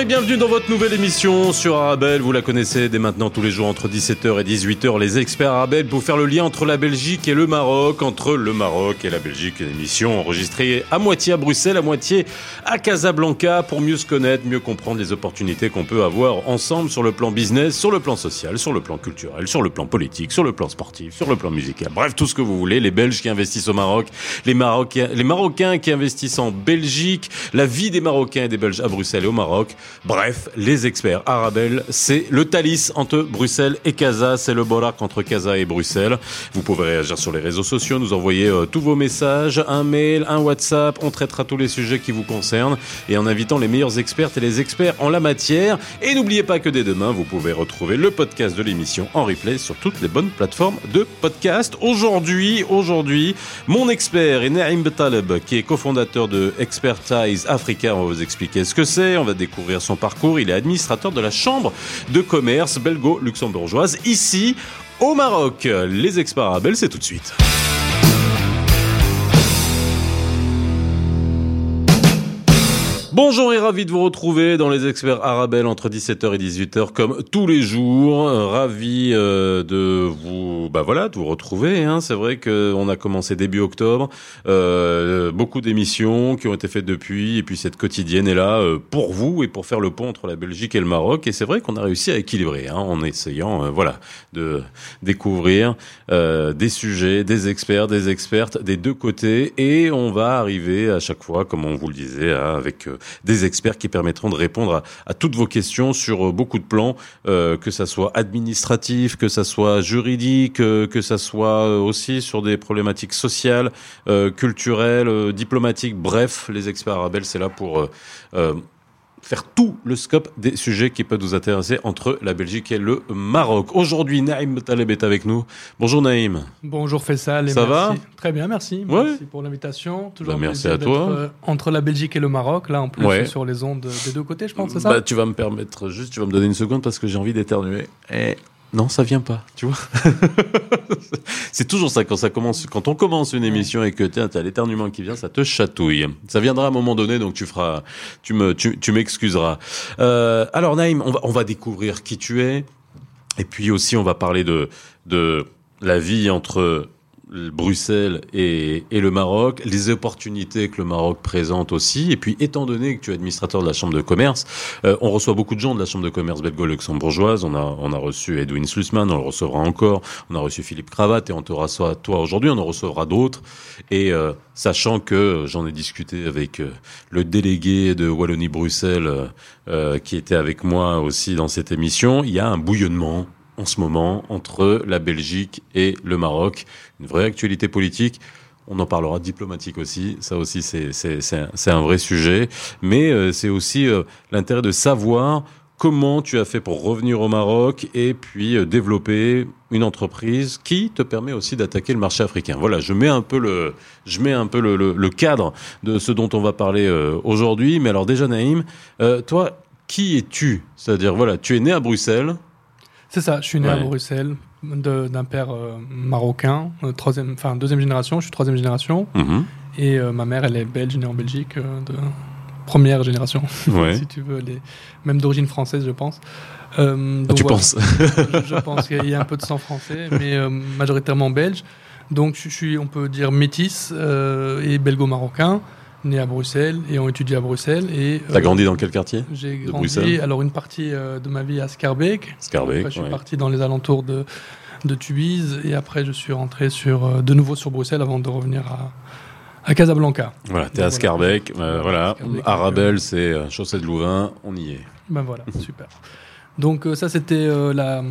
et bienvenue dans votre nouvelle émission sur Arabelle. Vous la connaissez dès maintenant tous les jours entre 17h et 18h. Les experts Arabelle pour faire le lien entre la Belgique et le Maroc, entre le Maroc et la Belgique. Une émission enregistrée à moitié à Bruxelles, à moitié à Casablanca pour mieux se connaître, mieux comprendre les opportunités qu'on peut avoir ensemble sur le plan business, sur le plan social, sur le plan culturel, sur le plan politique, sur le plan sportif, sur le plan musical. Bref, tout ce que vous voulez. Les Belges qui investissent au Maroc, les Marocains, les Marocains qui investissent en Belgique, la vie des Marocains et des Belges à Bruxelles et au Maroc. Bref, les experts Arabelle, c'est le Thalys entre Bruxelles et Casa, c'est le Borak entre Casa et Bruxelles. Vous pouvez réagir sur les réseaux sociaux, nous envoyer euh, tous vos messages, un mail, un WhatsApp, on traitera tous les sujets qui vous concernent et en invitant les meilleurs experts et les experts en la matière. Et n'oubliez pas que dès demain, vous pouvez retrouver le podcast de l'émission en replay sur toutes les bonnes plateformes de podcast. Aujourd'hui, aujourd'hui, mon expert est Naïm Betaleb, qui est cofondateur de Expertise Africa. On va vous expliquer ce que c'est, on va découvrir son parcours. Il est administrateur de la Chambre de commerce belgo-luxembourgeoise ici au Maroc. Les experts Arabel, c'est tout de suite. Bonjour et ravi de vous retrouver dans les experts Arabelle entre 17h et 18h comme tous les jours. Ravi euh, de vous, bah voilà, de vous retrouver. Hein. C'est vrai qu'on a commencé début octobre, euh, beaucoup d'émissions qui ont été faites depuis, et puis cette quotidienne est là euh, pour vous et pour faire le pont entre la Belgique et le Maroc. Et c'est vrai qu'on a réussi à équilibrer, hein, en essayant, euh, voilà, de découvrir euh, des sujets, des experts, des expertes des deux côtés, et on va arriver à chaque fois, comme on vous le disait, hein, avec des experts qui permettront de répondre à, toutes vos questions sur euh, beaucoup de plans, euh, que ça soit administratif, que ça soit juridique, euh, que ça soit aussi sur des problématiques sociales, culturelles, diplomatiques. Bref, les experts arabes, c'est là pour faire tout le scope des sujets qui peuvent nous intéresser entre la Belgique et le Maroc. Aujourd'hui, Naïm Taleb est avec nous. Bonjour Naïm. Bonjour Faisal. Et Ça merci. va Très bien, merci. Ouais. Merci pour l'invitation. Toujours Bah, merci à toi. euh, entre la Belgique et le Maroc, là en plus Ouais. sur les ondes des deux côtés, je pense, c'est ça Bah, tu vas me permettre juste, tu vas me donner une seconde parce que j'ai envie d'éternuer. Non, ça vient pas, tu vois. c'est toujours ça quand ça commence, quand on commence une émission et que tiens, t'as l'éternuement qui vient, ça te chatouille. Ça viendra à un moment donné, donc tu feras, tu me, tu, m'excuseras. Euh, alors Naïm, on va, on va découvrir qui tu es, et puis aussi on va parler de, de la vie entre Bruxelles et, et le Maroc, les opportunités que le Maroc présente aussi, et puis étant donné que tu es administrateur de la Chambre de commerce, euh, on reçoit beaucoup de gens de la Chambre de commerce belgo-luxembourgeoise, on a, on a reçu Edwin Slussman, on le recevra encore, on a reçu Philippe Cravate, et on te reçoit toi aujourd'hui, on en recevra d'autres, et euh, sachant que j'en ai discuté avec euh, le délégué de Wallonie-Bruxelles, euh, euh, qui était avec moi aussi dans cette émission, il y a un bouillonnement en ce moment entre la Belgique et le Maroc. Une vraie actualité politique. On en parlera diplomatique aussi. Ça aussi, c'est un, vrai sujet. Mais euh, c'est aussi euh, l'intérêt de savoir comment tu as fait pour revenir au Maroc et puis euh, développer une entreprise qui te permet aussi d'attaquer le marché africain. Voilà, je mets un peu le je mets un peu le, cadre de ce dont on va parler aujourd'hui. Mais alors déjà, Naïm, toi, qui es-tu? C'est-à-dire, voilà, tu es né à Bruxelles. C'est ça, je suis né à. Bruxelles d'un père euh, marocain, euh, troisième, enfin deuxième génération, je suis troisième génération, Mhm. et euh, ma mère, elle est belge, née en Belgique, de première génération, Ouais. si tu veux, même d'origine française, je pense. Ah, tu voilà. penses je, je pense qu'il y a un peu de sang français, mais majoritairement belge. Donc je suis, on peut dire, métis et belgo-marocain, né à Bruxelles et ont étudié à Bruxelles. Et T'as euh, grandi dans quel quartier J'ai grandi, Bruxelles alors une partie euh, de ma vie à Scarbeck. Scarbeck, Après, je suis ouais. parti dans les alentours de, de Tubize et après je suis rentré sur, euh, de nouveau sur Bruxelles avant de revenir à, à Casablanca. Voilà, t'es à Scarbeck, voilà. Scarbeck, Arabelle, c'est Chaussée de Louvain, on y est. Ben voilà, super. Donc ça c'était euh, la-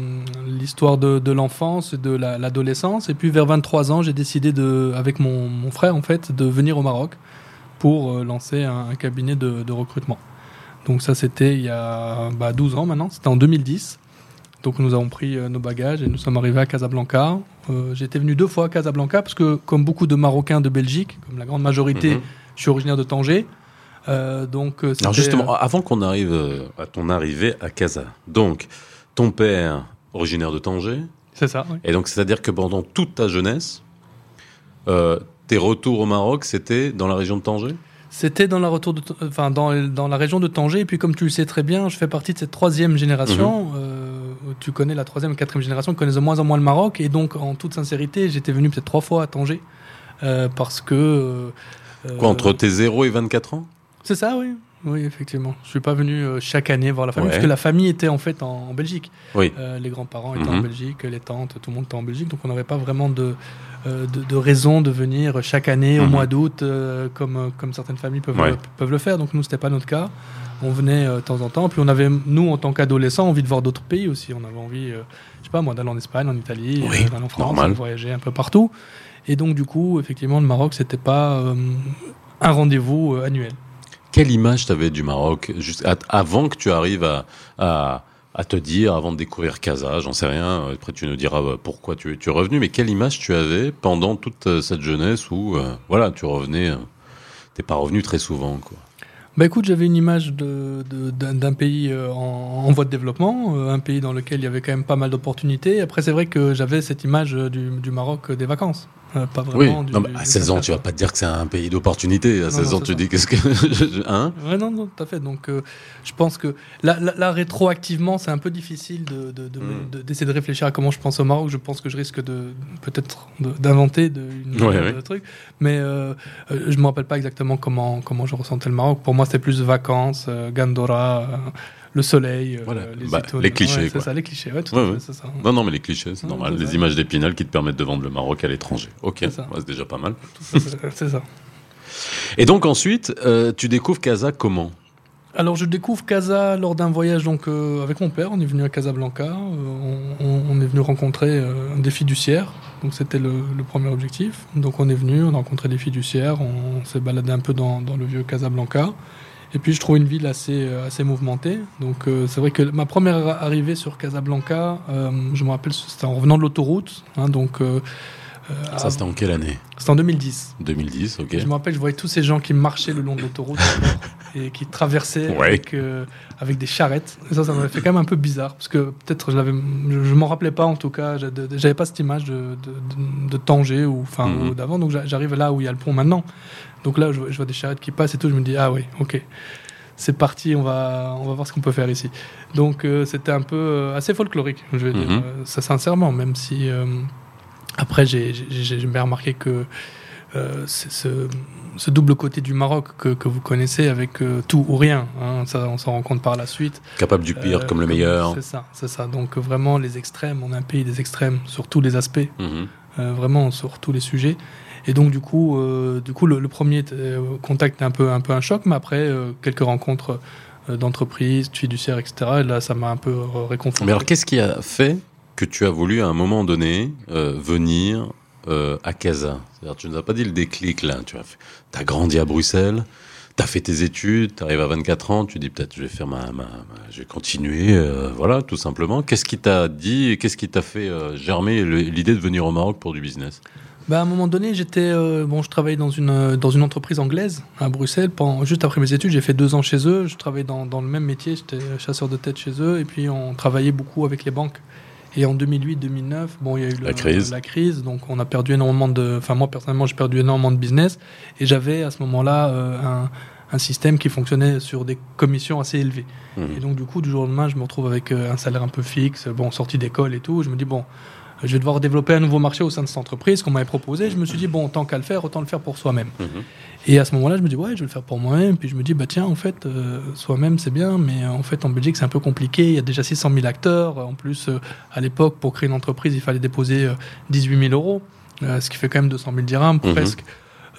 l'histoire de, de l'enfance, et de la- l'adolescence. et puis vers 23 ans, j'ai décidé de, avec mon, mon frère en fait, de venir au Maroc pour euh, lancer un, un cabinet de, de recrutement. Donc ça c'était il y a bah, 12 ans maintenant, c'était en 2010. Donc nous avons pris euh, nos bagages et nous sommes arrivés à Casablanca. Euh, J'étais venu deux fois à Casablanca parce que comme beaucoup de Marocains de Belgique, comme la grande majorité, Mhm. je suis originaire de Tanger. Euh, donc Alors justement, avant qu'on arrive à ton arrivée à Casa, donc ton père originaire de Tanger, C'est ça. oui. Et donc, c'est-à-dire que pendant toute ta jeunesse, euh, tes retours au Maroc, c'était dans la région de Tanger? C'était dans la retour de, enfin dans, dans la région de Tanger. Et puis comme tu le sais très bien, je fais partie de cette troisième génération. Mhm. Euh, tu connais la troisième quatrième génération, qui connaissent de moins en moins le Maroc. Et donc en toute sincérité, j'étais venu peut-être trois fois à Tanger euh, parce que. euh, Quoi, entre tes 0 et 24 ans? C'est ça, oui. Oui, effectivement. Je suis pas venu euh, chaque année voir la famille, Ouais. parce que la famille était en fait en, en Belgique. Oui. Euh, les grands-parents étaient en Mhm. Belgique, les tantes, tout le monde était en Belgique, donc on n'avait pas vraiment de, euh, de, de raison de venir chaque année au Mhm. mois d'août, comme, comme certaines familles peuvent, Ouais. peuvent le faire. Donc nous, c'était pas notre cas. On venait de temps en temps, puis on avait, nous, en tant qu'adolescents, envie de voir d'autres pays aussi. On avait envie, je sais pas moi, d'aller en Espagne, en Italie, Oui, d'aller en France, de voyager un peu partout. Et donc, du coup, effectivement, le Maroc, c'était pas un rendez-vous annuel. Quelle image t'avais du Maroc avant que tu arrives à, te dire, avant de découvrir Casa, j'en sais rien, après tu nous diras euh, pourquoi tu, es- revenu, mais quelle image tu avais pendant toute euh, cette jeunesse où, euh, voilà, tu revenais, t'es pas revenu très souvent, quoi? Bah écoute, j'avais une image d'un pays en, voie de développement, un pays dans lequel il y avait quand même pas mal d'opportunités. Après, c'est vrai que j'avais cette image du, Maroc des vacances, Euh, pas Oui, vraiment. du- non, à du 16 ans, tu vas pas te dire que c'est un pays d'opportunité. À Non, 16 non, ans, tu ça. dis qu'est-ce que. hein Ouais, non, non, tout à fait. Donc, euh, je pense que là, là, là, rétroactivement, c'est un peu difficile de- de- de- Mm. de- d'essayer de, réfléchir à comment je pense au Maroc. Je pense que je risque de peut-être d'inventer de, une Ouais, de ouais. trucs. Mais euh, euh, je me rappelle pas exactement comment, comment je ressentais le Maroc. Pour moi, c'était plus vacances, Gandora, le soleil, euh, Voilà. les, Bah, étoiles. les clichés, Ouais, quoi. C'est ça, les clichés. Ouais, tout Ouais, fait, ça. Non, non, mais les clichés, c'est Ouais, normal. c'est Les ça. images d'Épinal qui te permettent de vendre le Maroc à l'étranger. Ok, C'est ça. Ouais, c'est déjà pas mal. C'est ça. Et donc ensuite, euh, tu découvres Casa comment? Alors je découvre Casa lors d'un voyage donc euh, avec mon père. On est venu à Casablanca. euh, on, on- on est venu rencontrer euh, des fiduciaires. Donc c'était le, le premier objectif. Donc on est venu, on a rencontré des fiduciaires. On, s'est baladé un peu dans, dans le vieux Casablanca. Et puis je trouve une ville assez euh, assez mouvementée. Donc euh, c'est vrai que ma première arrivée sur Casablanca, euh, je me rappelle, c'était en revenant de l'autoroute. hein, donc euh, Ça, c'était en quelle année? c'était en 2010. 2010, ok. Je me rappelle, je voyais tous ces gens qui marchaient le long de l'autoroute et qui traversaient Ouais. avec, avec des charrettes. Et ça, ça m'avait fait quand même un peu bizarre parce que peut-être je je m'en rappelais pas en tout cas. J'avais pas cette image de, de, de- de Tanger ou enfin Mhm. ou d'avant. Donc j'a- j'arrive là où il y a le pont maintenant. Donc là, je, vois- je vois des charrettes qui passent et tout. Je me dis ah oui, ok. C'est parti, on va, on va voir ce qu'on peut faire ici. Donc euh, c'était un peu euh, assez folklorique, je vais dire, Mhm. euh, ça sincèrement, même si après j'ai bien remarqué que euh, ce, ce double côté du Maroc que, que vous connaissez avec euh, tout ou rien. hein, ça, on s'en rend compte par la suite. Capable du pire Euh, comme le meilleur. C'est ça, c'est ça. Donc vraiment les extrêmes, on est un pays des extrêmes sur tous les aspects, Mhm. vraiment sur tous les sujets. Et donc du coup, euh, du coup le, premier euh, contact est un peu, un choc, mais après euh, quelques rencontres euh, d'entreprises, de fiduciaires, etc. Et là, ça m'a un peu réconforté. Mais alors, qu'est-ce qui a fait que tu as voulu à un moment donné venir à Casa? C'est-à-dire, tu nous as pas dit le déclic là. Tu as, grandi à Bruxelles, tu as fait tes études, tu arrives à 24 ans, tu dis peut-être je vais faire ma, je vais continuer, voilà, tout simplement. Qu'est-ce qui t'a dit qu'est-ce qui t'a fait germer l'idée de venir au Maroc pour du business? Bah, à un moment donné, j'étais euh, bon, je travaillais dans une euh, dans une entreprise anglaise à Bruxelles. Pendant, juste après mes études, j'ai fait deux ans chez eux. Je travaillais dans, dans le même métier, j'étais chasseur de tête chez eux, et puis on travaillait beaucoup avec les banques. Et en 2008-2009, bon, il y a eu le- La crise. la crise, donc on a perdu énormément de. Enfin, moi personnellement, j'ai perdu énormément de business, et j'avais à ce moment-là euh, un, un système qui fonctionnait sur des commissions assez élevées. Mhm. Et donc, du coup, du jour au lendemain, je me retrouve avec un salaire un peu fixe, bon, sorti d'école et tout. Je me dis, bon, je vais devoir développer un nouveau marché au sein de cette entreprise qu'on m'avait proposé. Je me suis dit, bon, tant qu'à le faire, autant le faire pour soi-même. Mhm. Et à ce moment-là, je me dis, ouais, je vais le faire pour moi-même. Puis je me dis, bah tiens, en fait, euh, soi-même, c'est bien, mais euh, en fait, en Belgique, c'est un peu compliqué. Il y a déjà 600 000 acteurs. En plus, euh, à l'époque, pour créer une entreprise, il fallait déposer euh, 18 000 euros, euh, ce qui fait quand même 200 000 dirhams, Mhm. presque. Euh,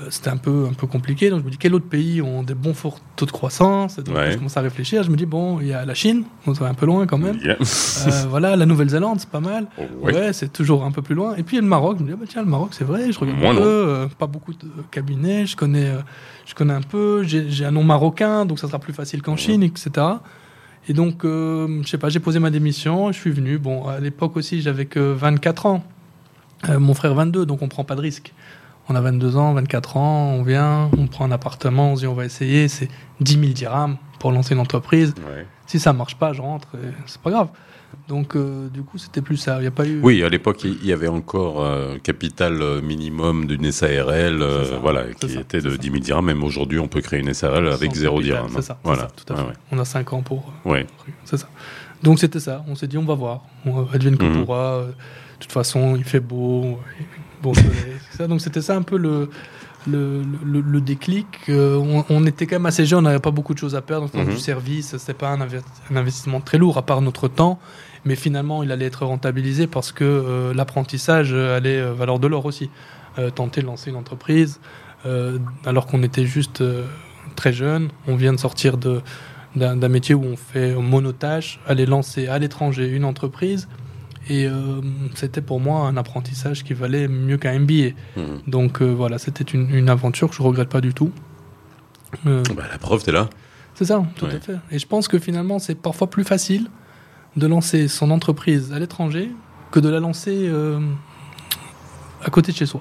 C'était un peu, un peu compliqué. Donc je me dis, quel autre pays ont des bons forts taux de croissance? Et Donc Ouais. je commence à réfléchir. Je me dis, bon, il y a la Chine, on est un peu loin quand même. Yeah. Euh, voilà, la Nouvelle-Zélande, c'est pas mal. Oh, ouais. Ouais, c'est toujours un peu plus loin. Et puis il y a le Maroc. Je me dis, ah bah tiens, le Maroc, c'est vrai. Je regarde Moi, un peu. euh, pas beaucoup de cabinets. Je connais, euh, je connais un peu. J'ai un nom marocain, donc ça sera plus facile qu'en Chine, etc. Et donc, euh, je sais pas, j'ai posé ma démission. Je suis venu. Bon, à l'époque aussi, j'avais que 24 ans. Euh, mon frère 22, donc on prend pas de risque. On a 22 ans, 24 ans, on vient, on prend un appartement, on se dit on va essayer. C'est 10 000 dirhams pour lancer une entreprise. Ouais. Si ça marche pas, je rentre, c'est pas grave. Donc, euh, du coup, c'était plus ça. Il n'y a pas eu. Oui, à l'époque, il y avait encore euh, capital euh, minimum d'une SARL, euh, ça, voilà, qui ça, était de c'est 10 000 dirhams. Même aujourd'hui, on peut créer une SARL avec zéro dirham. C'est ça, Voilà. ça, tout à fait. Ouais. On a 5 ans pour. Ouais. C'est ça. Donc, c'était ça. On s'est dit, on va voir. On va que Mhm. Euh, De toute façon, il fait beau. Bon ça. Donc, c'était ça un peu le. Le, le, le déclic, Euh, on, on était quand même assez jeunes, on n'avait pas beaucoup de choses à perdre. Dans Mhm. du service, c'était pas un, inve- un investissement très lourd à part notre temps, mais finalement il allait être rentabilisé parce que euh, l'apprentissage euh, allait valoir de l'or aussi. Tenter de lancer une entreprise, alors qu'on était juste très jeune, on vient de sortir de, d'un, métier où on fait monotage, aller lancer à l'étranger une entreprise. Et euh, c'était pour moi un apprentissage qui valait mieux qu'un MBA. Mhm. Donc euh, voilà, c'était une, une aventure que je regrette pas du tout. Euh, Bah, la preuve, t'es là. c'est ça, tout Ouais. à fait. Et je pense que finalement, c'est parfois plus facile de lancer son entreprise à l'étranger que de la lancer à côté de chez soi.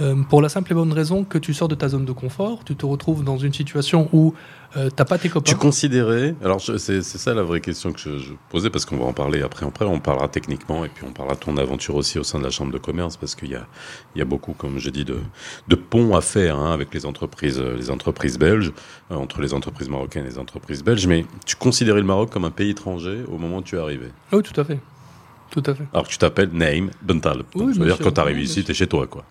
Euh, pour la simple et bonne raison que tu sors de ta zone de confort, tu te retrouves dans une situation où euh, t'as pas tes copains. Tu considérais, alors c'est ça la vraie question que je, je posais parce qu'on va en parler après. Après, on parlera techniquement et puis on parlera de ton aventure aussi au sein de la chambre de commerce parce qu'il y a, il y a beaucoup, comme j'ai dit, de, de ponts à faire hein, avec les entreprises, euh, les entreprises belges, euh, entre les entreprises marocaines et les entreprises belges. Mais tu considérais le Maroc comme un pays étranger au moment où tu es arrivé? Oui, tout à fait. Tout à fait. Alors que tu t'appelles Naïm Bentaleb. Oui, Donc, ça veut bien dire sûr. quand tu arrives Oui, ici, tu es chez toi, quoi.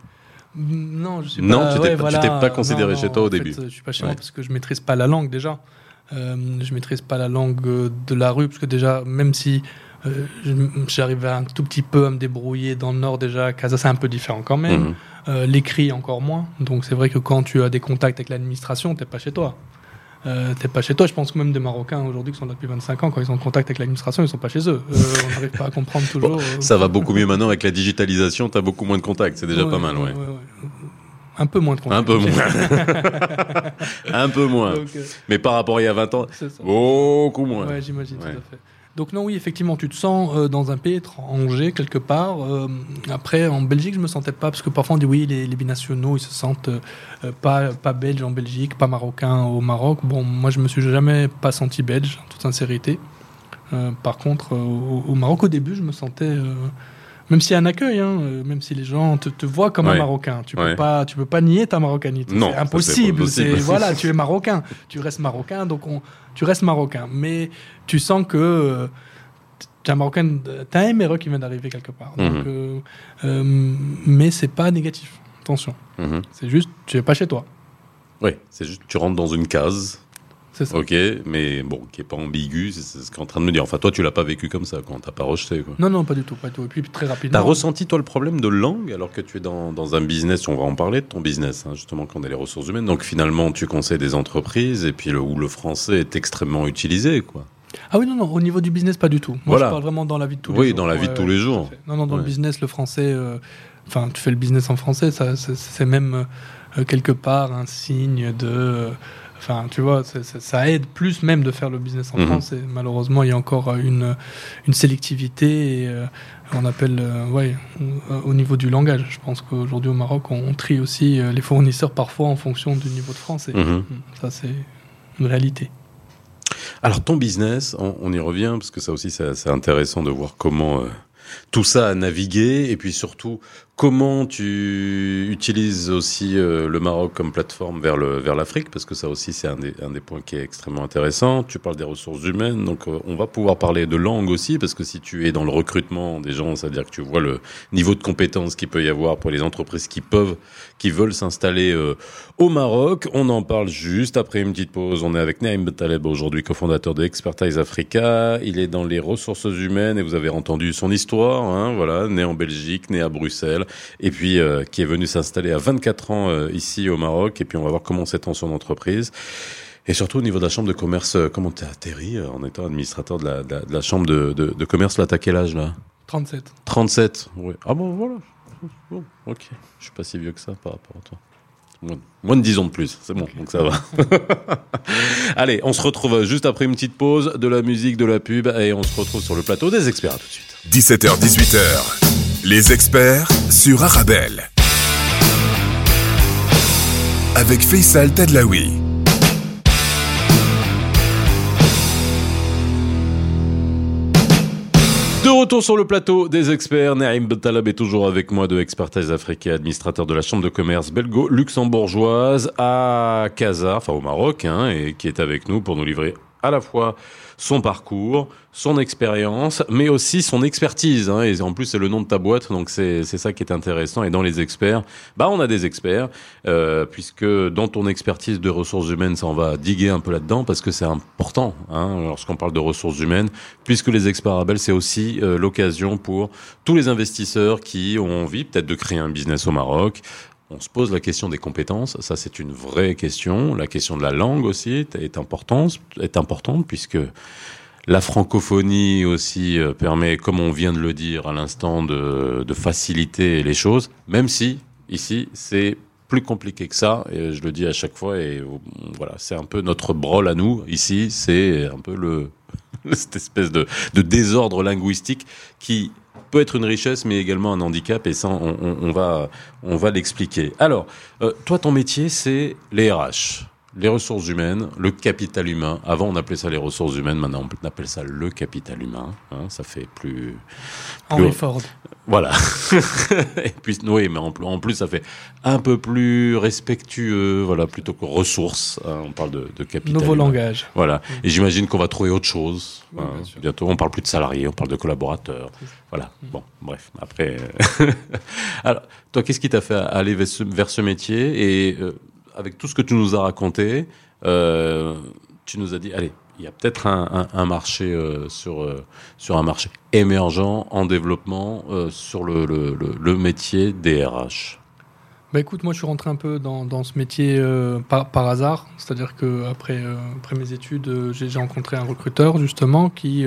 Non, je suis Non, pas. tu t'es ouais, pas- voilà. considéré Non, chez toi au en fait, début. je suis pas chez Ouais. moi parce que je maîtrise pas la langue déjà. Euh, je maîtrise pas la langue euh, de la rue parce que déjà, même si euh, j'arrivais un tout petit peu à me débrouiller dans le nord déjà, Casa c'est un peu différent quand même. Mhm. Euh, L'écrit encore moins. Donc c'est vrai que quand tu as des contacts avec l'administration, t'es pas chez toi. Euh, t'es pas chez toi. Je pense que même des Marocains aujourd'hui qui sont là depuis 25 ans, quand ils sont en contact avec l'administration, ils sont pas chez eux. Euh, on n'arrive pas à comprendre toujours. euh, Ça va beaucoup mieux maintenant avec la digitalisation, tu as beaucoup moins de contacts, c'est déjà ouais, pas mal, ouais. ouais, ouais. Un peu moins de Un contacts. peu moins. un peu moins. Donc, euh, Mais par rapport à il y a 20 ans, beaucoup moins. Ouais, j'imagine, Ouais. tout à fait. Donc non, oui, effectivement, tu te sens euh, dans un pays étranger quelque part. Euh, après, en Belgique, je me sentais pas parce que parfois on dit oui, les, binationaux, ils se sentent euh, pas pas belges en Belgique, pas marocains au Maroc. Bon, moi, je me suis jamais pas senti belge, en toute sincérité. Par contre, au, Maroc, au début, je me sentais, même s'il y a un accueil, hein, euh, même si les gens te, te voient comme un. Marocain, tu peux pas, tu peux pas nier ta marocanité. Non, c'est impossible. possible. C'est voilà, tu es marocain, tu restes marocain, donc on, tu restes marocain. Mais tu sens que euh, tu es un marocain, t'as un MRE qui vient d'arriver quelque part. Donc, euh, euh, mais c'est pas négatif. Attention, Mhm. c'est juste, tu es pas chez toi. Oui, c'est juste tu rentres dans une case, C'est ça. ok, mais bon, qui est pas ambigu, c'est c'est ce qu'on est en train de me dire. Enfin, toi, tu l'as pas vécu comme ça, quand t'as pas rejeté, quoi. Non, non, pas du tout, pas du tout. Et puis très rapidement. T'as ressenti, toi, le problème de langue alors que tu es dans, dans un business, on va en parler de ton business, hein, justement, quand on est les ressources humaines. Donc, finalement, tu conseilles des entreprises et puis le, où le français est extrêmement utilisé, quoi. Ah oui, non, non, au niveau du business, pas du tout. Moi, Voilà. je parle vraiment dans la vie de tous les Oui, jours. dans la vie de tous les jours. tout à fait. Non, non, dans le Ouais. business, le français, euh, enfin, tu fais le business en français, ça, c'est- c'est même euh, quelque part un signe de. Euh, Enfin, tu vois, ça aide plus même de faire le business en Mhm. France. Et malheureusement, il y a encore euh, une, une sélectivité et euh, on appelle, euh, ouais, au- au niveau du langage. Je pense qu'aujourd'hui au Maroc, on, on trie aussi euh, les fournisseurs parfois en fonction du niveau de français. Mhm. Ça, c'est une réalité. Alors ton business, on, on y revient parce que ça aussi c'est intéressant de voir comment euh, tout ça a navigué et puis surtout comment tu utilises aussi euh, le Maroc comme plateforme vers le vers l'Afrique? Parce que ça aussi c'est un des, un des points qui est extrêmement intéressant. Tu parles des ressources humaines donc euh, on va pouvoir parler de langue aussi parce que si tu es dans le recrutement des gens, c'est-à-dire que tu vois le niveau de compétence qu'il peut y avoir pour les entreprises qui peuvent qui veulent s'installer euh, au Maroc. On en parle juste après une petite pause. On est avec Naïm Betaleb aujourd'hui, cofondateur de Expertise Africa. Il est dans les ressources humaines et vous avez entendu son histoire. Hein, voilà, né en Belgique, né à Bruxelles, et puis euh, qui est venu s'installer à 24 ans euh, ici au Maroc. Et puis on va voir comment s'étend son entreprise. Et surtout au niveau de la chambre de commerce, euh, comment t'es atterri euh, en étant administrateur de la, de la, de la chambre de, de, de commerce Là, t'as quel âge là? 37. 37. Oui. Ah bon, voilà. Bon, ok. Je suis pas si vieux que ça par rapport à toi. Moins, de 10 ans de plus, c'est bon, donc ça va. Allez, on se retrouve juste après une petite pause, de la musique, de la pub, et on se retrouve sur le plateau des experts. À tout de suite. 17h-18h, les experts sur Arabelle. Avec Faisal Tadlaoui. De retour sur le plateau des experts, Naïm Bentalab est toujours avec moi de Expertise Africaine, administrateur de la Chambre de commerce belgo-luxembourgeoise à Casa, enfin au Maroc, hein, et qui est avec nous pour nous livrer à la fois son parcours, son expérience, mais aussi son expertise. Hein, et en plus, c'est le nom de ta boîte, donc c'est ça qui est intéressant. Et dans les experts, bah on a des experts, euh, puisque dans ton expertise de ressources humaines, ça on va diguer un peu là-dedans, parce que c'est important hein, lorsqu'on parle de ressources humaines, puisque les experts Arabel, c'est aussi euh, l'occasion pour tous les investisseurs qui ont envie peut-être de créer un business au Maroc, on se pose la question des compétences, ça c'est une vraie question. La question de la langue aussi est importante, est importante puisque la francophonie aussi euh, permet, comme on vient de le dire à l'instant, de, faciliter les choses, même si ici c'est plus compliqué que ça, et je le dis à chaque fois, et voilà, c'est un peu notre brol à nous, ici, c'est un peu le, cette espèce de désordre linguistique qui peut être une richesse, mais également un handicap, et ça, on, va, on va l'expliquer. Alors, euh, toi, ton métier, c'est les RH les ressources humaines, le capital humain. Avant, on appelait ça les ressources humaines. Maintenant, on appelle ça le capital humain. Hein, ça fait plus. Henry Ford. Voilà. Et puis, oui, mais en, plus, ça fait un peu plus respectueux, voilà, plutôt que ressources. Hein, on parle de, de capital. Nouveau langage. Voilà. Mm. Et j'imagine qu'on va trouver autre chose. Hein, bientôt, on parle plus de salariés, on parle de collaborateurs. Voilà. Mm. Bon, bref. Après. Alors, toi, qu'est-ce qui t'a fait aller vers ce, métier? Et euh, avec tout ce que tu nous as raconté, euh, tu nous as dit, allez, il y a peut-être un, marché euh, sur, euh, sur un marché émergent en développement sur le, le, métier DRH. Bah écoute, moi je suis rentré un peu dans, dans ce métier par, par, hasard, c'est-à-dire que après, après mes études, j'ai rencontré un recruteur justement qui,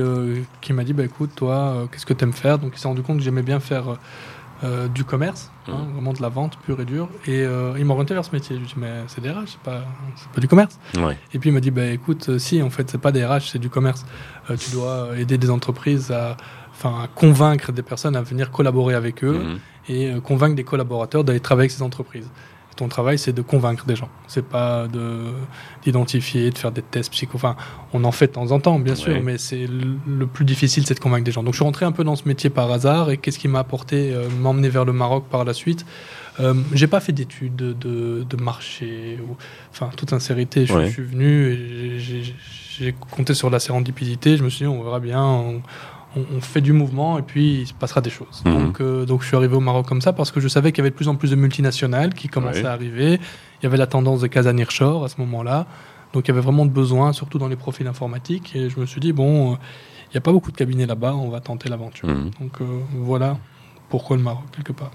qui m'a dit bah écoute, toi, qu'est-ce que tu aimes faire? Donc il s'est rendu compte que j'aimais bien faire euh, du commerce, hein, mmh. vraiment de la vente pure et dure. Et euh, il m'a orienté vers ce métier. Je lui ai dit, mais c'est des RH, c'est pas, pas du commerce. Et puis il m'a dit, bah, écoute, euh, si, en fait, c'est pas des RH, c'est du commerce. tu dois aider des entreprises à, à convaincre des personnes à venir collaborer avec eux mmh. et convaincre des collaborateurs d'aller travailler avec ces entreprises. Ton travail, c'est de convaincre des gens. C'est pas de d'identifier, de faire des tests psycho. Enfin, on en fait de temps en temps, bien sûr, mais c'est le, plus difficile, c'est de convaincre des gens. Donc, je suis rentré un peu dans ce métier par hasard. Et qu'est-ce qui m'a apporté, euh, m'emmener vers le Maroc par la suite? Euh, J'ai pas fait d'études de, de, marché. Ou, enfin, toute sincérité, je, suis venu et j'ai compté sur la sérendipité. Je me suis dit, on verra bien on, fait du mouvement et puis il se passera des choses. Mhm. Donc, euh, donc je suis arrivé au Maroc comme ça parce que je savais qu'il y avait de plus en plus de multinationales qui commençaient à arriver. Il y avait la tendance de Casa Nearshore à ce moment-là. Donc il y avait vraiment de besoin, surtout dans les profils informatiques. Et je me suis dit, bon, euh, il n'y a pas beaucoup de cabinets là-bas, on va tenter l'aventure. Mhm. Donc euh, voilà pourquoi le Maroc, quelque part.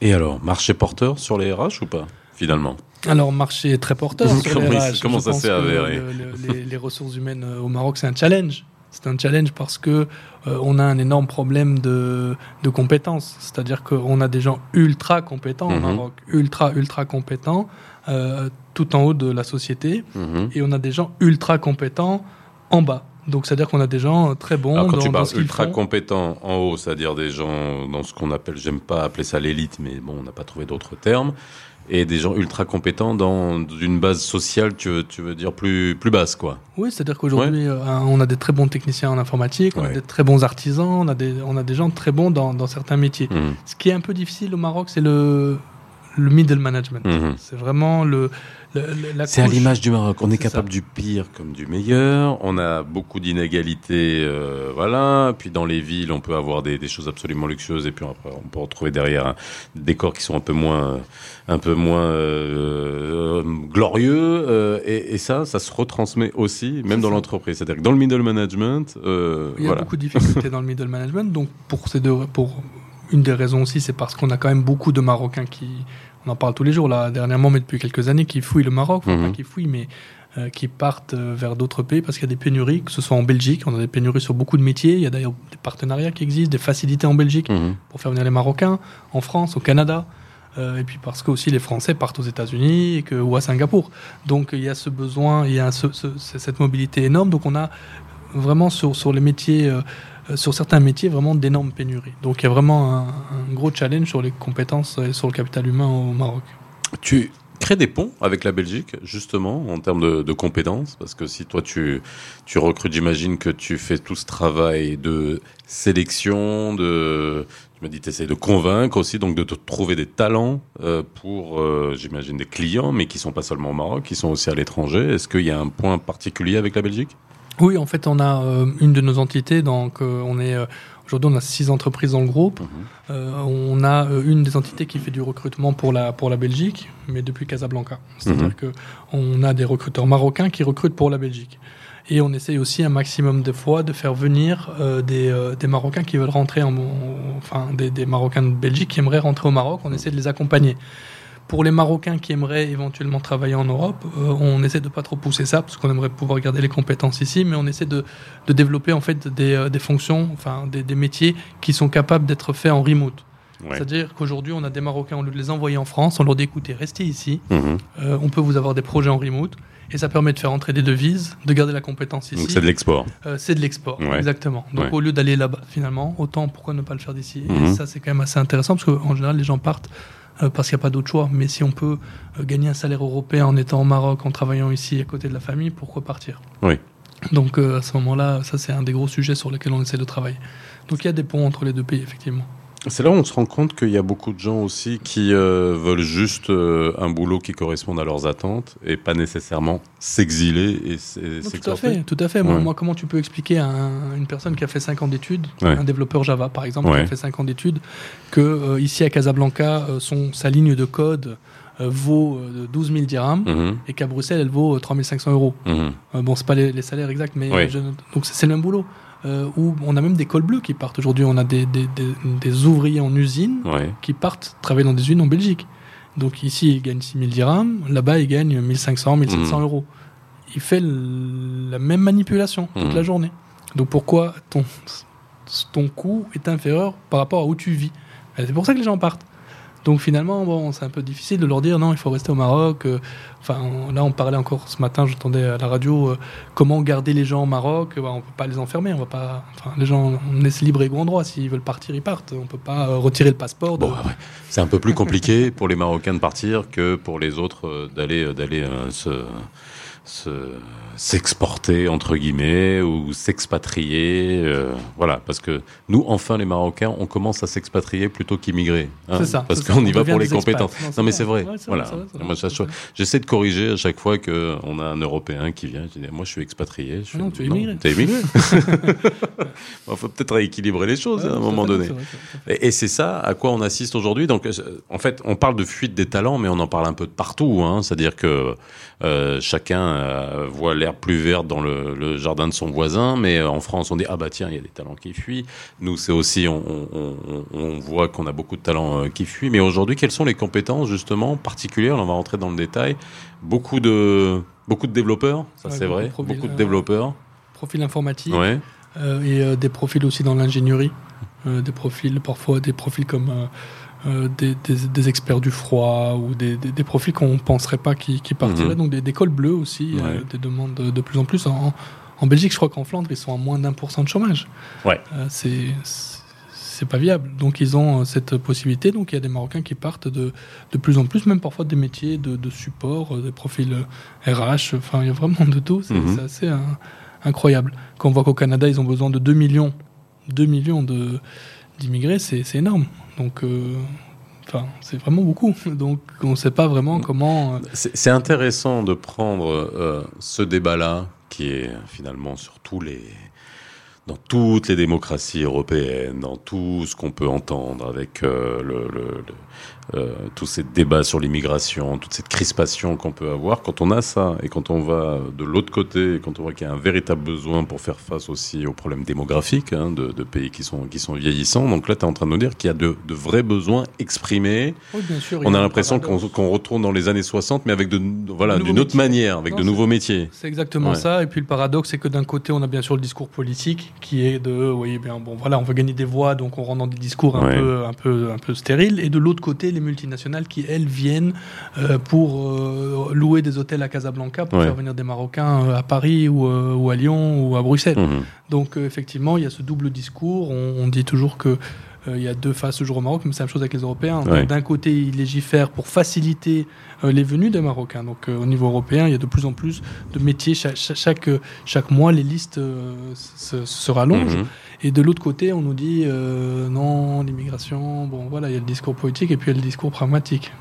Et alors, marché porteur sur les RH ou pas, finalement? Alors, marché très porteur sur les RH. Comment ça s'est avéré les, ressources humaines au Maroc, c'est un challenge. C'est un challenge parce que euh, on a un énorme problème de, de compétences. C'est-à-dire qu'on a des gens ultra compétents au mhm. Maroc, ultra, ultra compétents, euh, tout en haut de la société, mhm. et on a des gens ultra compétents en bas. Donc, c'est-à-dire qu'on a des gens très bons. Alors, quand tu parles ultra compétents en haut, c'est-à-dire des gens dans ce qu'on appelle, j'aime pas appeler ça l'élite, mais bon, on n'a pas trouvé d'autres termes et des gens ultra compétents dans une base sociale, tu veux, tu veux dire plus, plus basse, quoi. Oui, c'est-à-dire qu'aujourd'hui, euh, on a des très bons techniciens en informatique, on a des très bons artisans, on a des, on a des gens très bons dans, dans certains métiers. Mmh. Ce qui est un peu difficile au Maroc, c'est le, le middle management. Mmh. C'est vraiment le, c'est à l'image du Maroc. On est, capable du pire comme du meilleur. On a beaucoup d'inégalités, euh, voilà. Puis dans les villes, on peut avoir des, choses absolument luxueuses, et puis après, on peut retrouver derrière des décors qui sont un peu moins, un peu moins euh, glorieux. Euh, et, ça, ça se retransmet aussi, même dans l'entreprise. C'est-à-dire que dans le middle management, il y a beaucoup de difficultés dans le middle management. Donc pour ces deux, pour une des raisons aussi, c'est parce qu'on a quand même beaucoup de Marocains qui on en parle tous les jours là, dernièrement, mais depuis quelques années, qui fouillent le Maroc, enfin, pas mhm. qui fouillent, mais euh, qui partent euh, vers d'autres pays parce qu'il y a des pénuries, que ce soit en Belgique, on a des pénuries sur beaucoup de métiers, il y a d'ailleurs des partenariats qui existent, des facilités en Belgique mhm. pour faire venir les Marocains, en France, au Canada. Euh, et puis parce que aussi les Français partent aux États-Unis ou à Singapour. Donc il y a ce besoin, il y a cette mobilité énorme. Donc on a vraiment sur, sur les métiers euh, sur certains métiers vraiment d'énormes pénuries. Donc il y a vraiment un, gros challenge sur les compétences et sur le capital humain au Maroc. Tu crée des ponts avec la Belgique, justement, en termes de, compétences? Parce que si toi, tu, tu recrutes, j'imagine que tu fais tout ce travail de sélection, de... Tu m'as dit, tu essaies de convaincre aussi, donc de te trouver des talents euh, pour, euh, j'imagine, des clients, mais qui sont pas seulement au Maroc, qui sont aussi à l'étranger. Est-ce qu'il y a un point particulier avec la Belgique? Oui, en fait, on a euh, une de nos entités, donc euh, on est... euh, Aujourd'hui, on a six entreprises dans le groupe. Mhm. On a une des entités qui fait du recrutement pour la, pour la Belgique, mais depuis Casablanca. C'est-à-dire Mhm. que on a des recruteurs marocains qui recrutent pour la Belgique. Et on essaye aussi un maximum de fois de faire venir des, des Marocains qui veulent rentrer, en, en- enfin des, des Marocains de Belgique qui aimeraient rentrer au Maroc. On essaie de les accompagner. Pour les Marocains qui aimeraient éventuellement travailler en Europe, euh, on essaie de pas trop pousser ça parce qu'on aimerait pouvoir garder les compétences ici, mais on essaie de, de développer en fait des, euh, des fonctions, enfin des, des métiers qui sont capables d'être faits en remote. Ouais. C'est-à-dire qu'aujourd'hui, on a des Marocains, au lieu de les envoyer en France, on leur dit écoutez, restez ici, Mhm. euh, on peut vous avoir des projets en remote. Et ça permet de faire entrer des devises, de garder la compétence ici. Donc c'est de l'export. Euh, c'est de l'export, Ouais. exactement. Donc Ouais. au lieu d'aller là-bas, finalement, autant pourquoi ne pas le faire d'ici? Mhm. Et ça, c'est quand même assez intéressant parce qu'en général, les gens partent parce qu'il n'y a pas d'autre choix. Mais si on peut euh, gagner un salaire européen en étant au Maroc, en travaillant ici à côté de la famille, pourquoi partir? Oui. Donc euh, à ce moment-là, ça, c'est un des gros sujets sur lesquels on essaie de travailler. Donc il y a des ponts entre les deux pays, effectivement. C'est là où on se rend compte qu'il y a beaucoup de gens aussi qui euh, veulent juste euh, un boulot qui corresponde à leurs attentes et pas nécessairement s'exiler et s- et Non, tout à s'exporter. fait, tout à fait. Moi, Ouais. moi, comment tu peux expliquer à un- une personne qui a fait 5 ans d'études, Ouais. un développeur Java par exemple, Ouais. qui a fait 5 ans d'études, que euh, ici à Casablanca, euh, son, sa ligne de code vaut euh, 12 000 dirhams Mhm, et qu'à Bruxelles, elle vaut euh, 3500 euros. Euh, bon, c'est pas les, les salaires exacts, mais Oui. je- donc c'est le même boulot. Euh, où on a même des cols bleus qui partent aujourd'hui. On a des, des, des- des ouvriers en usine Ouais. qui partent travailler dans des usines en Belgique. Donc ici, ils gagnent 6 000 dirhams, là-bas, ils gagnent 1500, 1700 Mhm. euros. Il fait la même manipulation toute la journée. Donc pourquoi ton, ton coût est inférieur par rapport à où tu vis? Et C'est pour ça que les gens partent. Donc finalement, bon, c'est un peu difficile de leur dire non, il faut rester au Maroc. euh, Enfin, on- là, on parlait encore ce matin, j'entendais à la radio, euh, comment garder les gens au Maroc. Euh, bah, on peut pas les enfermer, on va pas. Enfin, les gens, on laisse libre et grand droit. S'ils veulent partir, ils partent. On peut pas euh, retirer le passeport. de- Bon, ouais. C'est un peu plus compliqué pour les Marocains de partir que pour les autres d'aller d'aller euh, se se- s'exporter entre guillemets ou s'expatrier euh, voilà parce que nous enfin les Marocains on commence à s'expatrier plutôt qu'immigrer hein, C'est ça. parce qu'on y va pour les expats. compétences non mais c'est vrai Ouais, voilà j'essaie de corriger à chaque fois que on a un Européen qui vient je dis, moi je suis expatrié je suis- non, tu es immigré. t'es immigré il faut peut-être rééquilibrer les choses Ouais, à un moment donné vrai, et c'est ça à quoi on assiste aujourd'hui. Donc, euh, en fait, on parle de fuite des talents, mais on en parle un peu de partout. Hein. C'est-à-dire que euh, chacun euh, voit l'herbe plus verte dans le, le jardin de son voisin, mais euh, en France, on dit ah bah tiens, il y a des talents qui fuient. Nous, c'est aussi, on, on, on, on voit qu'on a beaucoup de talents euh, qui fuient. Mais aujourd'hui, quelles sont les compétences justement particulières? Là, On va rentrer dans le détail. Beaucoup de beaucoup de développeurs, ça Ouais, c'est vrai. beaucoup de développeurs. Profil informatique Ouais. euh, et euh, des profils aussi dans l'ingénierie. Euh, des profils, parfois des profils comme euh, des, des- des experts du froid ou des, profils qu'on ne penserait pas qui, qui partiraient. Mhm. Donc des, cols bleus aussi, euh, des demandes de, de plus en plus. En, en Belgique, je crois qu'en Flandre, ils sont à moins d'un pour cent de chômage. Ouais. Euh, c'est c'est pas viable. Donc ils ont euh, cette possibilité. Donc il y a des Marocains qui partent de, de plus en plus, même parfois des métiers de, de support, des profils RH. Enfin, il y a vraiment de tout. C'est Mhm. assez incroyable. Quand on voit qu'au Canada, ils ont besoin de 2 millions, 2 millions de d'immigrés, c'est c'est énorme. Donc euh, Enfin, c'est vraiment beaucoup. Donc, on ne sait pas vraiment comment. euh, C'est intéressant de prendre euh, ce débat-là, qui est finalement sur tous les, dans toutes les démocraties européennes, dans tout ce qu'on peut entendre avec le- euh, tous ces débats sur l'immigration, toute cette crispation qu'on peut avoir. Quand on a ça et quand on va de l'autre côté, et quand on voit qu'il y a un véritable besoin pour faire face aussi aux problèmes démographiques hein, de, de pays qui sont, qui sont vieillissants, donc là, tu es en train de nous dire qu'il y a de, de vrais besoins exprimés oui, bien sûr, on a l'impression qu'on qu'on retourne dans les années 60, mais avec de, voilà, d'une autre manière, avec Non, de nouveaux métiers. C'est exactement Ouais. ça. Et puis le paradoxe, c'est que d'un côté, on a bien sûr le discours politique qui est de, oui, bien, bon, voilà, on veut gagner des voix, donc on rentre dans des discours un Ouais. peu, un peu, un peu stériles. Et de l'autre côté, les multinationales qui elles viennent euh, pour euh, louer des hôtels à Casablanca pour Ouais. faire venir des Marocains euh, à Paris ou, ou à Lyon ou à Bruxelles. Mhm. Donc effectivement, il y a ce double discours. On, on dit toujours que euh, il y a deux phases toujours au Maroc, mais c'est la même chose avec les Européens. Ouais. D'un côté, ils légifèrent pour faciliter euh, les venues des Marocains. Donc euh, au niveau européen, il y a de plus en plus de métiers. Cha- cha- Chaque, chaque, mois, les listes se, se rallongent. Mhm. Et de l'autre côté, on nous dit euh, non, l'immigration. Bon, voilà, il y a le discours politique et puis il y a le discours pragmatique.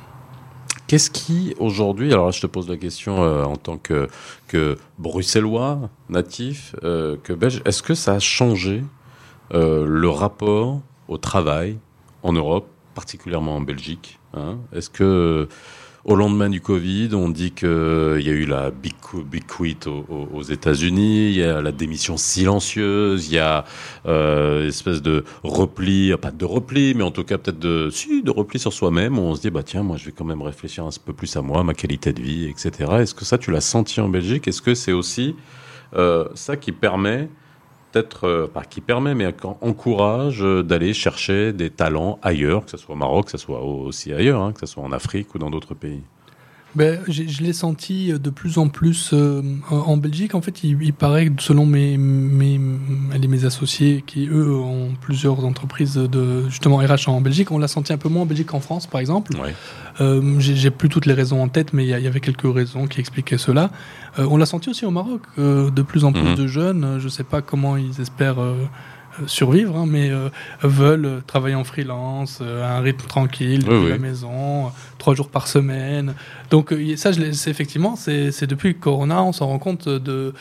Qu'est-ce qui, aujourd'hui, alors là, je te pose la question euh, en tant que, que bruxellois, natif, euh, que belge, est-ce que ça a changé le rapport au travail en Europe, particulièrement en Belgique hein? Est-ce que, au lendemain du Covid, on dit qu'il y a eu la big, big quit au- au- aux États-Unis, il y a la démission silencieuse, il y a euh, espèce de repli, euh, pas de repli, mais en tout cas peut-être de, si, de repli sur soi-même, on se dit, bah tiens, moi je vais quand même réfléchir un peu plus à moi, ma qualité de vie, etc. Est-ce que ça, tu l'as senti en Belgique? Est-ce que c'est aussi euh, ça qui permet, peut-être, euh, pas qui permet, mais encourage euh, d'aller chercher des talents ailleurs, que ce soit au Maroc, que ce soit aussi ailleurs, hein, que ce soit en Afrique ou dans d'autres pays Ben, je l'ai senti de plus en plus euh, en Belgique. En fait, il, il paraît que selon mes, mes, mes, mes associés qui, eux, ont plusieurs entreprises de justement RH en Belgique, on l'a senti un peu moins en Belgique qu'en France, par exemple. Ouais. Euh, j'ai plus toutes les raisons en tête, mais il y, avait quelques raisons qui expliquaient cela. Euh, on l'a senti aussi au Maroc, euh, de plus en plus Mhm. de jeunes, je ne sais pas comment ils espèrent euh, survivre, hein, mais euh, veulent euh, travailler en freelance, euh, à un rythme tranquille, depuis oui. la maison, trois jours par semaine. Donc ça, je effectivement, c'est depuis Corona, on s'en rend compte de,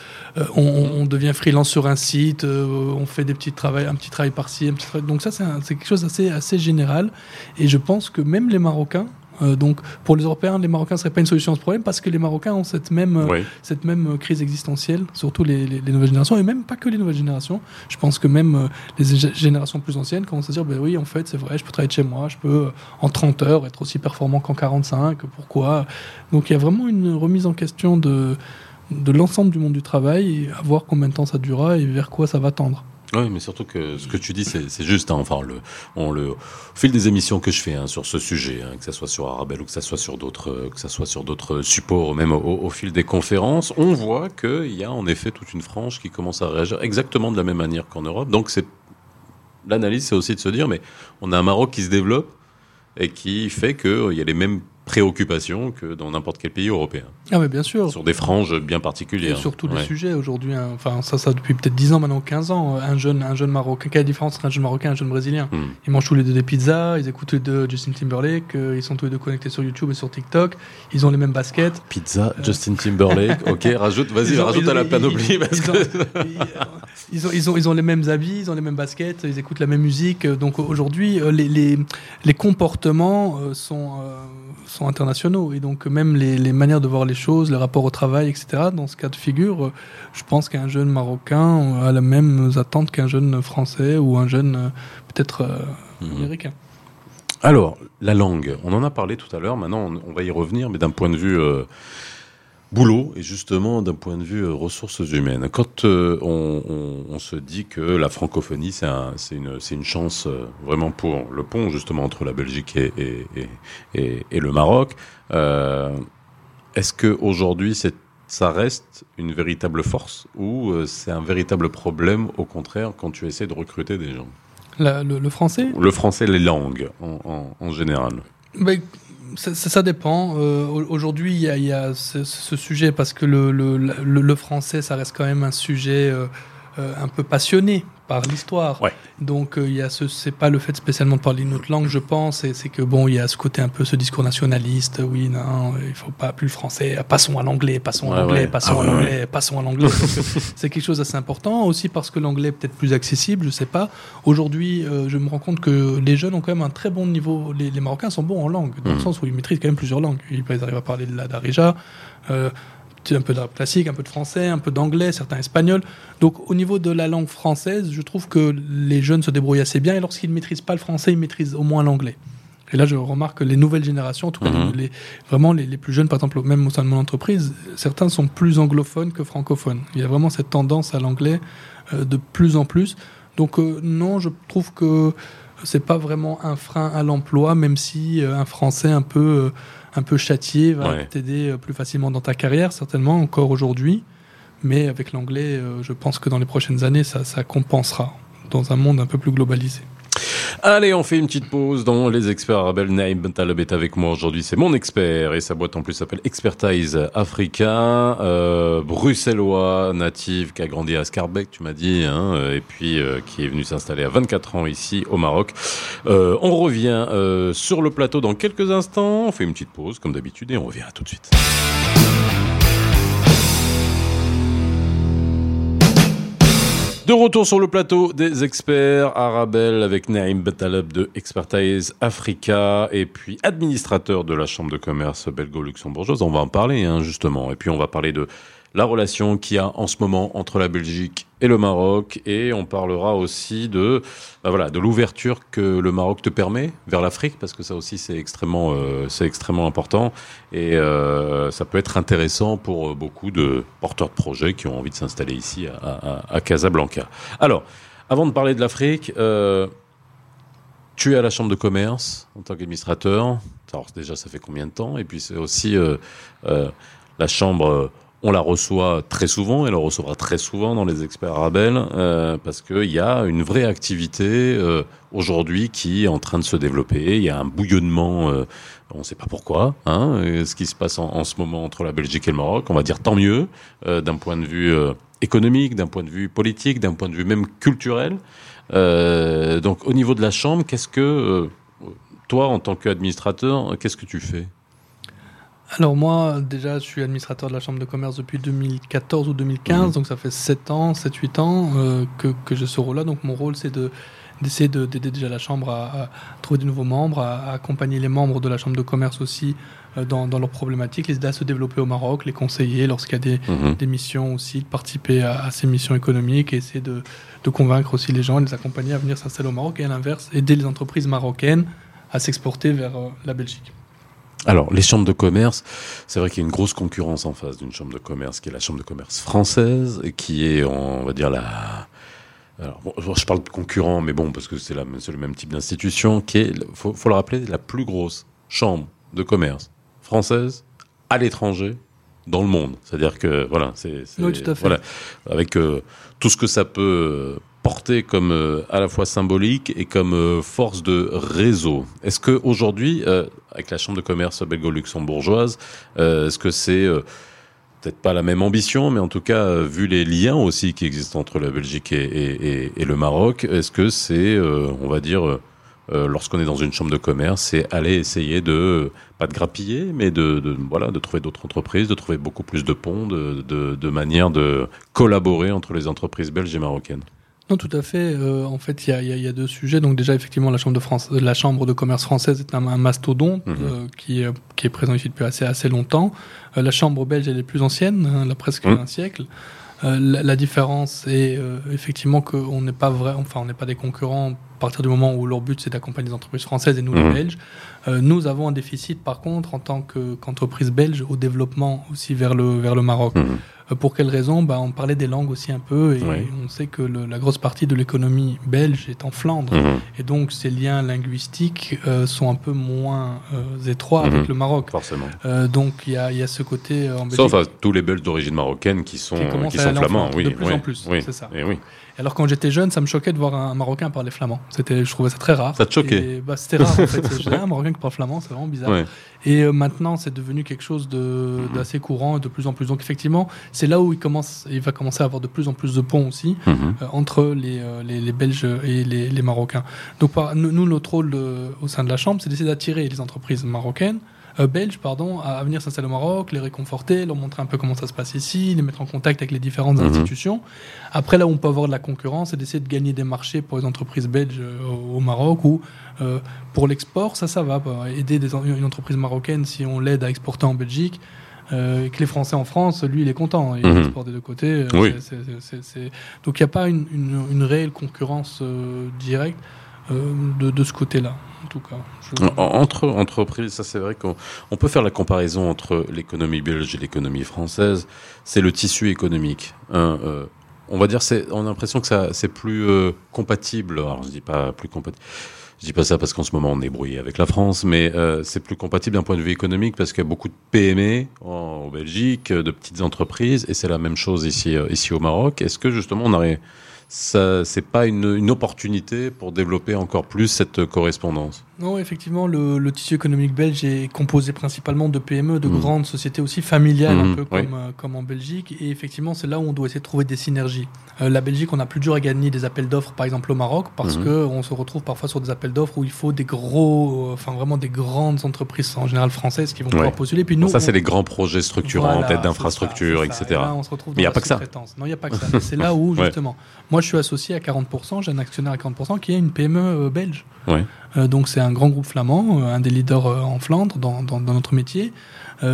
on, devient freelance sur un site, on fait des petits travails, un petit travail par-ci, un petit travail. Donc ça, c'est quelque chose d'assez assez général. Et je pense que même les Marocains, euh, donc pour les Européens, les Marocains ne seraient pas une solution à ce problème parce que les Marocains ont cette même, euh, Oui. cette même euh, crise existentielle, surtout les, les- les nouvelles générations, et même pas que les nouvelles générations. Je pense que même les gé- générations plus anciennes commencent à se dire, ben oui, en fait, c'est vrai, je peux travailler de chez moi, je peux en 30 heures être aussi performant qu'en 45, pourquoi? Donc il y a vraiment une remise en question de, de l'ensemble du monde du travail, et à voir combien de temps ça durera et vers quoi ça va tendre. Oui, mais surtout que ce que tu dis, c'est juste. hein, enfin, le, on le, au fil des émissions que je fais hein, sur ce sujet, hein, que ça soit sur Arabelle ou que ça soit sur d'autres, euh, que ça soit sur d'autres supports, même au, au fil des conférences, on voit qu'il y a en effet toute une frange qui commence à réagir exactement de la même manière qu'en Europe. Donc, c'est l'analyse, c'est aussi de se dire, mais on a un Maroc qui se développe et qui fait qu'il y a les mêmes préoccupations que dans n'importe quel pays européen, Ah mais bien sûr. sur des franges bien particulières. Et sur tous les Ouais. sujets aujourd'hui, hein. enfin ça, ça depuis peut-être 10 ans maintenant, 15 ans, euh, un jeune, un jeune marocain, quelle est la différence entre un jeune marocain et un jeune brésilien Hmm. Ils mangent tous les deux des pizzas, ils écoutent tous les deux Justin Timberlake, euh, ils sont tous les deux connectés sur YouTube et sur TikTok, ils ont les mêmes baskets. Pizza, Justin Timberlake, ok, rajoute, vas-y, ont- rajoute à la panoplie. ils- parce ils que- ont- ils, ont, ils, ont, ils ont les mêmes habits, ils ont les mêmes baskets, ils écoutent la même musique. euh, Donc aujourd'hui, euh, les, les, les comportements euh, sont, euh, sont internationaux. Et donc même les, les manières de voir les choses, les rapports au travail, etc. Dans ce cas de figure, euh, je pense qu'un jeune Marocain euh, a les mêmes attentes qu'un jeune Français ou un jeune euh, peut-être euh, Mhm. américain. Alors, la langue, on en a parlé tout à l'heure, maintenant on, on va y revenir, mais d'un point de vue euh, boulot et justement d'un point de vue euh, ressources humaines. Quand euh, on, on- on se dit que la francophonie, c'est un- c'est une, chance euh, vraiment pour le pont justement entre la Belgique et, et, et- et- et le Maroc, est-ce qu'aujourd'hui ça reste une véritable force ou c'est un véritable problème au contraire quand tu essaies de recruter des gens? La- le, le français? Le français, les langues en, en- en général. Ben, ça, ça- dépend. Euh, au- Aujourd'hui, il y a, ce, sujet parce que le français, ça reste quand même un sujet euh, euh, un peu passionné par l'histoire. Ouais. Donc, euh, il y a ce, c'est pas le fait spécialement de parler une autre langue, je pense. et C'est que bon, il y a ce côté un peu ce discours nationaliste. Oui, non, il faut pas plus le français. Passons à l'anglais, passons Ouais, à l'anglais, ouais. passons Ah à l'anglais, passons à l'anglais. Euh, c'est quelque chose d'assez important aussi parce que l'anglais est peut-être plus accessible. Je sais pas. Aujourd'hui, euh, je me rends compte que les jeunes ont quand même un très bon niveau. Les, les Marocains sont bons en langue, dans le Mhm. sens où ils maîtrisent quand même plusieurs langues. Ils, ils arrivent à parler de la darija, euh, un peu de rap classique, un peu de français, un peu d'anglais, certains espagnols. Donc au niveau de la langue française, je trouve que les jeunes se débrouillent assez bien et lorsqu'ils ne maîtrisent pas le français, ils maîtrisent au moins l'anglais. Et là, je remarque que les nouvelles générations, en tout cas Mhm. les, vraiment les, les plus jeunes, par exemple, même au sein de mon entreprise, certains sont plus anglophones que francophones. Il y a vraiment cette tendance à l'anglais euh, de plus en plus. Donc euh, non, je trouve que c'est pas vraiment un frein à l'emploi, même si euh, un français un peu, un peu châtié va Ouais. t'aider euh, plus facilement dans ta carrière, certainement encore aujourd'hui. Mais avec l'anglais, euh, je pense que dans les prochaines années, ça, ça compensera dans un monde un peu plus globalisé. Allez, on fait une petite pause dans les experts Arabel. Naïm Bentaleb est avec moi aujourd'hui. C'est mon expert et sa boîte en plus s'appelle Expertise Africa. Euh, bruxellois, natif, qui a grandi à Scarbeck, tu m'as dit, hein, et puis euh, qui est venu s'installer à 24 ans ici au Maroc. Euh, on revient euh, sur le plateau dans quelques instants. On fait une petite pause comme d'habitude et on revient tout de suite. De retour sur le plateau des experts Arabelle avec Naïm Betaleb de Expertise Africa et puis administrateur de la Chambre de commerce belgo-luxembourgeoise. On va en parler hein, justement. Et puis on va parler de la relation qu'il y a en ce moment entre la Belgique et le Maroc et on parlera aussi de bah voilà de l'ouverture que le Maroc te permet vers l'Afrique parce que ça aussi c'est extrêmement euh, c'est extrêmement important et euh, ça peut être intéressant pour beaucoup de porteurs de projets qui ont envie de s'installer ici à, à, Casablanca. Alors avant de parler de l'Afrique euh, tu es à la chambre de commerce en tant qu'administrateur. Alors déjà ça fait combien de temps? Et puis c'est aussi euh, la chambre on la reçoit très souvent, et la recevra très souvent dans les experts Arabel, euh, parce qu'il y a une vraie activité euh, aujourd'hui qui est en train de se développer. Il y a un bouillonnement, euh, on ne sait pas pourquoi, hein, ce qui se passe en, ce moment entre la Belgique et le Maroc. On va dire tant mieux, euh, d'un point de vue économique, d'un point de vue politique, d'un point de vue même culturel. Donc au niveau de la Chambre, qu'est-ce que, toi, en tant qu'administrateur, qu'est-ce que tu fais? Alors moi, déjà, je suis administrateur de la Chambre de commerce depuis 2014 ou 2015, mmh. donc ça fait 7 ans, 7-8 ans euh, que, que j'ai ce rôle-là. Donc mon rôle, c'est de d'essayer d'aider déjà la Chambre à, à, trouver de nouveaux membres, à, à, accompagner les membres de la Chambre de commerce aussi euh, dans, dans, leurs problématiques, les aider à se développer au Maroc, les conseiller lorsqu'il y a des, mmh. des, missions aussi, de participer à, à, ces missions économiques et essayer de, de convaincre aussi les gens, les accompagner à venir s'installer au Maroc et à l'inverse, aider les entreprises marocaines à s'exporter vers euh, la Belgique. Alors, les chambres de commerce, c'est vrai qu'il y a une grosse concurrence en face d'une chambre de commerce, qui est la chambre de commerce française, qui est, on va dire, la... Alors, bon, je parle de concurrent, mais bon, parce que c'est le même type d'institution, qui est, faut, faut le rappeler, la plus grosse chambre de commerce française à l'étranger dans le monde. C'est-à-dire que, voilà, c'est... Oui, tout à fait. Voilà, avec euh, tout ce que ça peut porté comme euh, à la fois symbolique et comme euh, force de réseau. Est-ce que aujourd'hui, euh, avec la Chambre de commerce belgo-luxembourgeoise, euh, est-ce que c'est euh, peut-être pas la même ambition, mais en tout cas, vu les liens aussi qui existent entre la Belgique et, et, et, et le Maroc, est-ce que c'est, on va dire, lorsqu'on est dans une chambre de commerce, c'est aller essayer de pas de grappiller, mais de, de voilà, de trouver d'autres entreprises, de trouver beaucoup plus de ponts, de, de, de manière de collaborer entre les entreprises belges et marocaines? Non, tout à fait. Euh, en fait, il y a, y, a, y a, deux sujets. Donc déjà, effectivement, la chambre de France, la chambre de commerce française est un, un mastodonte mmh. euh, qui, est, qui est présent ici depuis assez assez longtemps. Euh, la chambre belge, elle est plus ancienne, hein, elle a presque mmh. un siècle. Euh, la, la, différence est euh, effectivement qu'on n'est pas vrai, enfin, on n'est pas des concurrents à partir du moment où leur but c'est d'accompagner les entreprises françaises et nous mmh. les Belges. Euh, nous avons un déficit par contre en tant qu'entreprise belge au développement aussi vers le vers le Maroc. Euh, pour quelles raisons bah, On parlait des langues aussi un peu, et oui. on sait que le, la grosse partie de l'économie belge est en Flandre, mmh. et donc ces liens linguistiques euh, sont un peu moins euh, étroits mmh. avec le Maroc. Forcément. Euh, donc il y a, y a, ce côté en Belgique. Sauf à tous les Belges d'origine marocaine qui sont, qui, qui sont flamands, oui. De plus oui, en plus, oui, c'est ça. Et oui. Alors quand j'étais jeune, ça me choquait de voir un Marocain parler flamand. C'était, je trouvais ça très rare. Ça te choquait? Bah, C'était rare en fait. J'ai un Marocain qui parle flamand, c'est vraiment bizarre. Ouais. Et euh, maintenant, c'est devenu quelque chose de, mmh. d'assez courant et de plus en plus. Donc effectivement, c'est là où il commence, il va commencer à avoir de plus en plus de ponts aussi mmh. euh, entre les, euh, les, les, Belges et les, les Marocains. Donc par, nous, notre rôle de, au sein de la Chambre, c'est d'essayer d'attirer les entreprises marocaines euh, belges pardon, à, à venir s'installer au Maroc, les réconforter, leur montrer un peu comment ça se passe ici, les mettre en contact avec les différentes mmh. institutions. Après, là où on peut avoir de la concurrence, c'est d'essayer de gagner des marchés pour les entreprises belges euh, au Maroc ou euh, pour l'export, ça, ça va. Bah, aider des, une entreprise marocaine si on l'aide à exporter en Belgique. Euh, et que les Français en France, lui, il est content. Il mmh. exporte des deux côtés. Oui. C est, c est, c est... Donc il n'y a pas une, une, une réelle concurrence euh, directe euh, de, de, ce côté-là. En tout cas, je... entre entreprises, ça c'est vrai qu'on on peut faire la comparaison entre l'économie belge et l'économie française. C'est le tissu économique. Hein, euh, on va dire, on a l'impression que c'est plus euh, compatible. Alors, je dis pas plus compatible. Je dis pas ça parce qu'en ce moment on est brouillé avec la France, mais euh, c'est plus compatible d'un point de vue économique parce qu'il y a beaucoup de PME en, Belgique, de petites entreprises, et c'est la même chose ici, euh, ici au Maroc. Est-ce que justement on aurait ça, c'est pas une, une opportunité pour développer encore plus cette correspondance? Non, effectivement, le, le tissu économique belge est composé principalement de PME, de Mhm. grandes sociétés aussi familiales, Mhm, un peu oui. comme, euh, comme en Belgique. Et effectivement, c'est là où on doit essayer de trouver des synergies. Euh, la Belgique, on a plus dur à gagner des appels d'offres, par exemple au Maroc, parce Mhm. que on se retrouve parfois sur des appels d'offres où il faut des gros, euh, enfin vraiment des grandes entreprises, en général françaises, qui vont pouvoir Ouais. postuler. Puis nous, ça, on- c'est les grands projets structurants en Voilà, tête c'est d'infrastructures, etc. Et là, on se retrouve Mais y dans a pas que ça. Non, il n'y a pas que ça. C'est là où, Ouais. justement, moi, je suis associé à 40%, j'ai un actionnaire à 40% qui est une PME belge. Ouais. Euh, donc, c'est un grand groupe flamand, euh, un des leaders euh, en Flandre dans, dans, dans notre métier,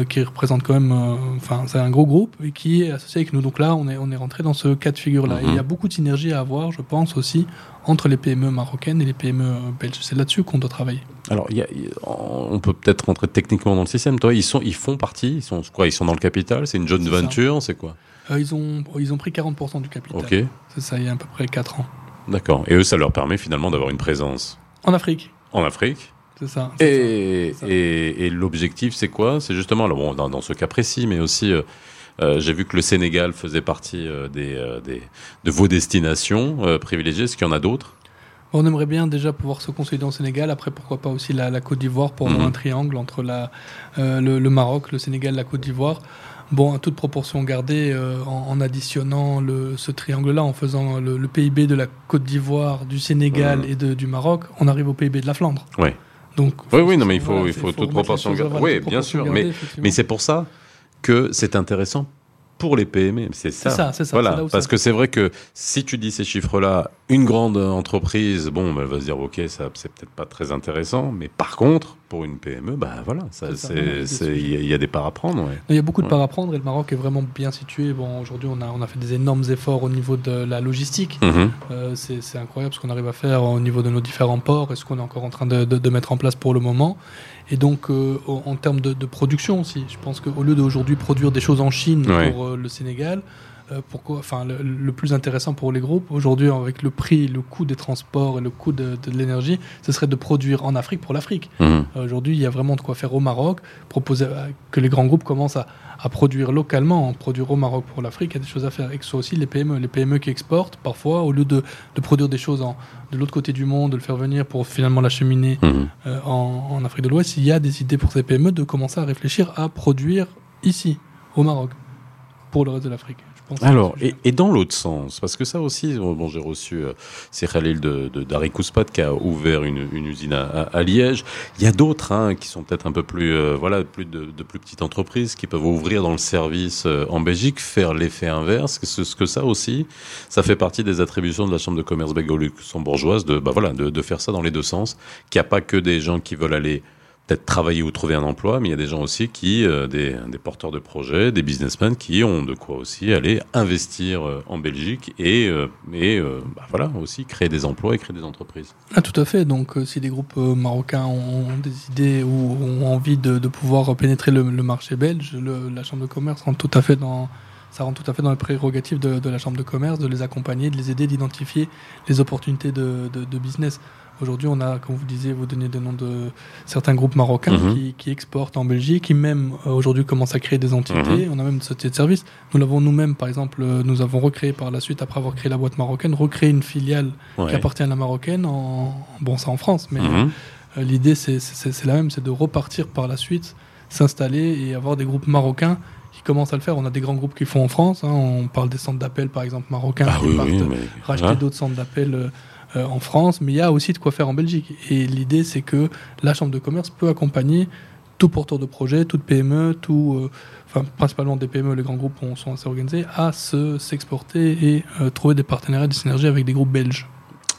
qui représente quand même, enfin, c'est un gros groupe et qui est associé avec nous. Donc là, on est, on est rentré dans ce cas de figure-là. Mhm. Il y a beaucoup de synergies à avoir, je pense, aussi, entre les PME marocaines et les PME belges. C'est là-dessus qu'on doit travailler. Alors, y a- on peut peut-être rentrer techniquement dans le système. Toi, ils sont, ils font partie. Ils sont quoi Ils sont dans le capital? C'est une joint venture? C'est quoi? Euh, ils, ont, ils ont pris 40% du capital. Ok, C'est ça, il y a à peu près 4 ans. d'accord. Et eux, ça leur permet finalement d'avoir une présence? En Afrique, en Afrique. c'est ça. Et, ça. et, et l'objectif, c'est quoi? C'est justement, alors bon, dans, dans ce cas précis, mais aussi, euh, euh, j'ai vu que le Sénégal faisait partie euh, des, des, de vos destinations privilégiées. Est-ce qu'il y en a d'autres? On aimerait bien déjà pouvoir se consolider au Sénégal. Après, pourquoi pas aussi la, la Côte d'Ivoire pour avoir Mhm. un triangle entre la, euh, le, le Maroc, le Sénégal, la Côte d'Ivoire. Bon, à toute proportion gardée, euh, en, en additionnant le, ce triangle-là, en faisant le, le PIB de la Côte d'Ivoire, du Sénégal Mhm. et de, du Maroc, on arrive au PIB de la Flandre. Ouais. Donc, Oui, oui, non, mais il faut- voilà, il faut toute proportion gardée. Oui, bien sûr, gardée, mais-. Mais c'est pour ça que c'est intéressant pour les PME. C'est ça. C'est ça, ça, Voilà, parce que c'est vrai que si tu dis ces chiffres-là, une grande entreprise, bon, bah, elle va se dire, ok, ça, c'est peut-être pas très intéressant, mais par contre, pour une PME, bah voilà, il y, a- des parts à prendre. ouais. Il y a beaucoup de Ouais. parts à prendre et le Maroc est vraiment bien situé. Bon, aujourd'hui, on a, on a fait des énormes efforts au niveau de la logistique. Mhm. Euh, c'est incroyable ce qu'on arrive à faire au niveau de nos différents ports et ce qu'on est encore en train de, de- de mettre en place pour le moment. Et donc, euh, en en termes de, de production aussi, je pense qu'au lieu d'aujourd'hui produire des choses en Chine Ouais. pour euh, le Sénégal, pourquoi, enfin, le, le plus intéressant pour les groupes aujourd'hui, avec le prix, le coût des transports et le coût de, de l'énergie, ce serait de produire en Afrique pour l'Afrique. Mhm. Euh, Aujourd'hui, il y a vraiment de quoi faire au Maroc, proposer euh, que les grands groupes commencent à, à produire localement, produire au Maroc pour l'Afrique, il y a des choses à faire. Et que ce soit aussi les PME, les PME qui exportent, parfois, au lieu de, de produire des choses en, de l'autre côté du monde, de le faire venir pour finalement l'acheminer euh, en, en Afrique de l'Ouest, il y a des idées pour ces PME de commencer à réfléchir à produire ici, au Maroc, pour le reste de l'Afrique. Pense Alors, et, et dans l'autre sens, parce que ça aussi, bon, j'ai reçu euh, c'est Khalil de, de d'Harry Kouspat qui a ouvert une, une usine à, à- à Liège. Il y a d'autres hein, qui sont peut-être un peu plus, euh, voilà, plus de, de plus petites entreprises qui peuvent ouvrir dans le service euh, en Belgique, faire l'effet inverse. Ce, ce que ça aussi, ça fait partie des attributions de la Chambre de commerce belgo-luxembourgeoise de, bah voilà, de, de faire ça dans les deux sens. Qu'il n'y a pas que des gens qui veulent aller peut-être travailler ou trouver un emploi, mais il y a des gens aussi qui, euh, des, des porteurs de projets, des businessmen qui ont de quoi aussi aller investir euh, en Belgique et, euh, euh, bah voilà, aussi créer des emplois et créer des entreprises. Ah, tout à fait. Donc, si des groupes marocains ont, des idées ou ont envie de, pouvoir pénétrer le, marché belge, la Chambre de commerce rentre tout à fait dans, ça rentre tout à fait dans les prérogatives de, de la Chambre de commerce, de les accompagner, de les aider, d'identifier les opportunités de, de- de business. Aujourd'hui, on a, comme vous disiez, vous donnez des noms de certains groupes marocains Mhm. qui, qui exportent en Belgique, qui même euh, aujourd'hui commencent à créer des entités. On a même une société de service. Nous l'avons nous-mêmes, par exemple, euh, nous avons recréé par la suite, après avoir créé la boîte marocaine, recréé une filiale qui appartient à la marocaine en bon c'est en France mais Mhm. euh, l'idée c'est la même c'est de repartir par la suite s'installer et avoir des groupes marocains commencent à le faire. On a des grands groupes qui font en France hein. on parle des centres d'appel par exemple marocains Ah qui oui, partent oui, mais racheter d'autres centres d'appel euh, en France. Mais il y a aussi de quoi faire en Belgique. Et l'idée c'est que la chambre de commerce peut accompagner tout porteur de projet, toute PME, tout, euh, enfin principalement des PME, les grands groupes ont- sont assez organisés, à se s'exporter et euh, trouver des partenariats, des synergies avec des groupes belges.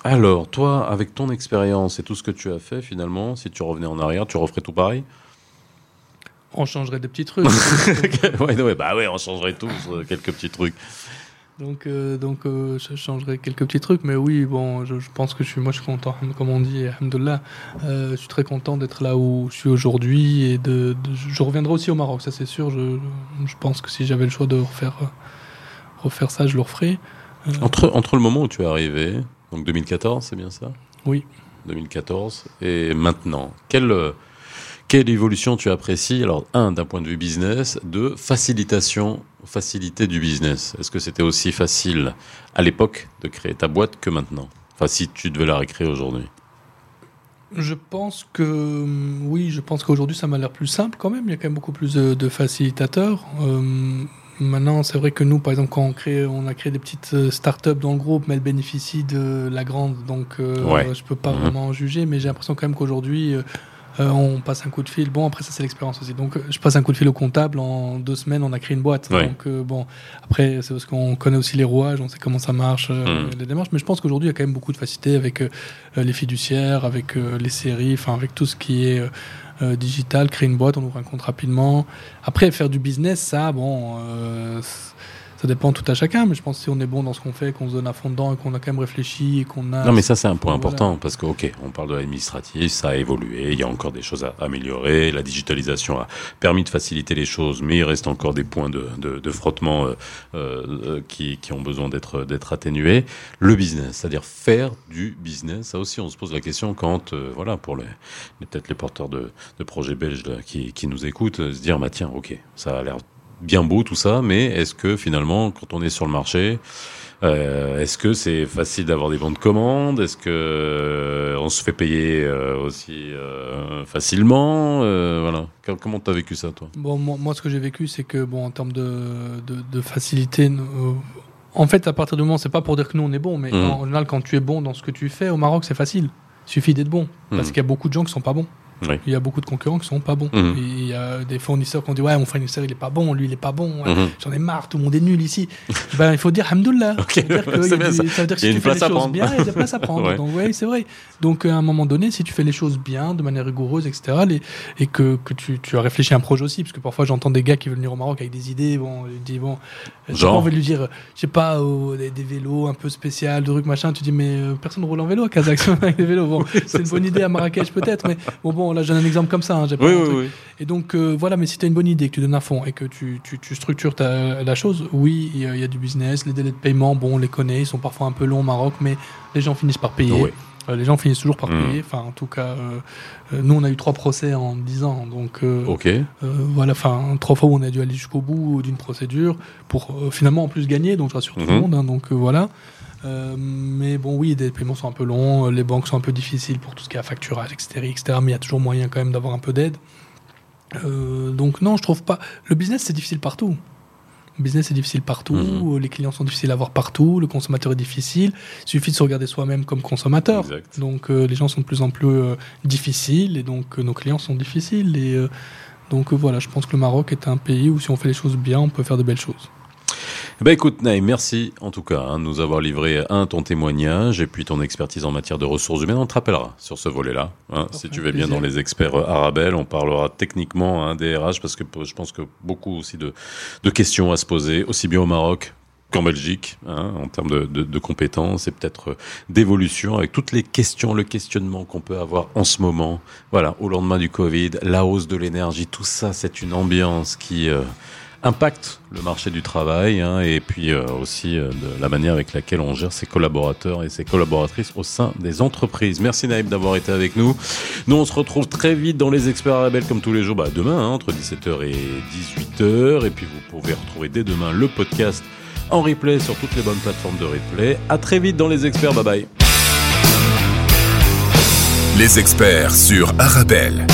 Alors, toi, avec ton expérience et tout ce que tu as fait, finalement, si tu revenais en arrière, tu referais tout pareil? On changerait des petits trucs. ouais, ouais, bah ouais, on changerait tous euh, quelques petits trucs. donc, euh, donc euh, je changerais quelques petits trucs, mais oui, bon, je, je pense que je suis, moi, je suis content, comme on dit, alhamdoulilah. Euh, je suis très content d'être là où je suis aujourd'hui et de, de- je reviendrai aussi au Maroc, ça c'est sûr. Je, je pense que si j'avais le choix de refaire, refaire ça, je le referais. Entre, entre le moment où tu es arrivé, donc 2014, c'est bien ça? Oui. 2014, et maintenant, quel, Quelle évolution tu apprécies Alors, un, d'un point de vue business, deux, facilitation, facilité du business? Est-ce que c'était aussi facile à l'époque de créer ta boîte que maintenant? Enfin, si tu devais la récréer aujourd'hui. Je pense que oui, je pense qu'aujourd'hui ça m'a l'air plus simple quand même. Il y a quand même beaucoup plus de, de facilitateurs. Euh, maintenant, c'est vrai que nous, par exemple, quand on crée, on a créé des petites euh, startups dans le groupe, mais elles bénéficient de la grande, donc euh, Ouais. je peux pas Mhm. vraiment en juger. Mais j'ai l'impression quand même qu'aujourd'hui, euh, on passe un coup de fil. Bon, après ça c'est l'expérience aussi. Donc, euh, je passe un coup de fil au comptable en deux semaines, on a créé une boîte. Ouais. Donc euh, bon, après c'est parce qu'on connaît aussi les rouages, on sait comment ça marche, euh, Mhm. les démarches. Mais je pense qu'aujourd'hui il y a quand même beaucoup de facilité avec les fiduciaires, avec les séries, enfin avec tout ce qui est euh, digital, créer une boîte, on ouvre un compte rapidement. Après, faire du business, ça, bon, euh, ça dépend tout à chacun, mais je pense que si on est bon dans ce qu'on fait, qu'on se donne à fond dedans et qu'on a quand même réfléchi et qu'on a. Non, mais ça, c'est un point Voilà. important parce que, ok, on parle de l'administratif, ça a évolué, il y a encore des choses à améliorer, la digitalisation a permis de faciliter les choses, mais il reste encore des points de, de, de frottement euh, euh, qui, qui ont besoin d'être d'être atténués. Le business, c'est-à-dire faire du business, ça aussi, on se pose la question quand, euh, voilà, pour les, peut-être les porteurs de, de projets belges là, qui, qui nous écoutent, euh, se dire, bah tiens, ok, ça a l'air bien beau tout ça, mais est-ce que finalement, quand on est sur le marché, euh, Est-ce que c'est facile d'avoir des bons de commande Est-ce que euh, on se fait payer euh, aussi facilement? Voilà. Com- Comment t'as vécu ça, toi? Bon, moi, moi, ce que j'ai vécu, c'est que, bon, en termes de, de, de facilité, en fait, à partir du moment, c'est pas pour dire que nous, on est bon, mais Mhm. en général, quand tu es bon dans ce que tu fais, au Maroc, c'est facile. Il suffit d'être bon. Parce Mhm. qu'il y a beaucoup de gens qui sont pas bons. Oui. Il y a beaucoup de concurrents qui sont pas bons. Mhm. Il y a des fournisseurs qui ont dit Ouais, mon fournisseur, il est pas bon, lui, il est pas bon. ouais, Mhm. J'en ai marre, tout le monde est nul ici. ben, il faut dire Hamdoullah. Ok, Ça ça. veut dire que si tu fais les choses prendre. bien, il y a de la place à prendre. Ouais. Donc, oui, c'est vrai. Donc, à un moment donné, si tu fais les choses bien, de manière rigoureuse, etc., les- et que, que tu, tu as réfléchi à un projet aussi, parce que parfois j'entends des gars qui veulent venir au Maroc avec des idées, bon, je dis, bon, Genre on veut lui dire, je sais pas, oh, des, des vélos un peu spéciaux, de trucs, machin, tu dis, mais euh, personne roule en vélo à Kazakh avec des vélos. Bon, c'est une bonne idée à Marrakech peut-être, mais bon, bon, là, je donne un exemple comme ça. hein, j'ai Oui, un oui, oui. Et donc, euh, voilà, mais si tu as une bonne idée, que tu donnes à fond et que tu, tu, tu structures ta, la chose, oui, il y, a- il y a du business. Les délais de paiement, bon, on les connaît, ils sont parfois un peu longs au Maroc, mais les gens finissent par payer. Oui. Euh, les gens finissent toujours par Mm. payer. Enfin, en tout cas, euh, nous, on a eu trois procès en 10 ans. Donc, euh, voilà, enfin, trois fois où on a dû aller jusqu'au bout d'une procédure pour finalement en plus gagner. Donc, je rassure tout le Mhm. monde. hein, donc, voilà. Euh, mais bon, oui, les paiements sont un peu longs, euh, les banques sont un peu difficiles pour tout ce qui est facturage, etc., etc. Mais il y a toujours moyen quand même d'avoir un peu d'aide. Euh, donc non, je trouve pas. Le business, c'est difficile partout. Le business est difficile partout, Mhm. les clients sont difficiles à voir partout, le consommateur est difficile. Il suffit de se regarder soi-même comme consommateur. Exact. Donc euh, les gens sont de plus en plus euh, difficiles et donc euh, nos clients sont difficiles. Et donc voilà, je pense que le Maroc est un pays où si on fait les choses bien, on peut faire de belles choses. Ben écoute, Naïm, merci en tout cas hein, de nous avoir livré un ton témoignage et puis ton expertise en matière de ressources humaines. On te rappellera sur ce volet-là. hein, si tu veux bien dans les experts euh, Arabelle, on parlera techniquement hein, des RH parce que je pense que beaucoup aussi de, de questions à se poser, aussi bien au Maroc qu'en Belgique, hein, en termes de, de, de compétences et peut-être euh, d'évolution, avec toutes les questions, le questionnement qu'on peut avoir en ce moment. Voilà, au lendemain du Covid, la hausse de l'énergie, tout ça, c'est une ambiance qui euh, impacte le marché du travail hein, et puis euh, aussi euh, de la manière avec laquelle on gère ses collaborateurs et ses collaboratrices au sein des entreprises. Merci Naïm d'avoir été avec nous. Nous, on se retrouve très vite dans les experts Arabelle comme tous les jours, bah, demain, hein, entre 17h et 18h. Et puis vous pouvez retrouver dès demain le podcast en replay sur toutes les bonnes plateformes de replay. À très vite dans les experts. Bye bye. Les experts sur Arabelle.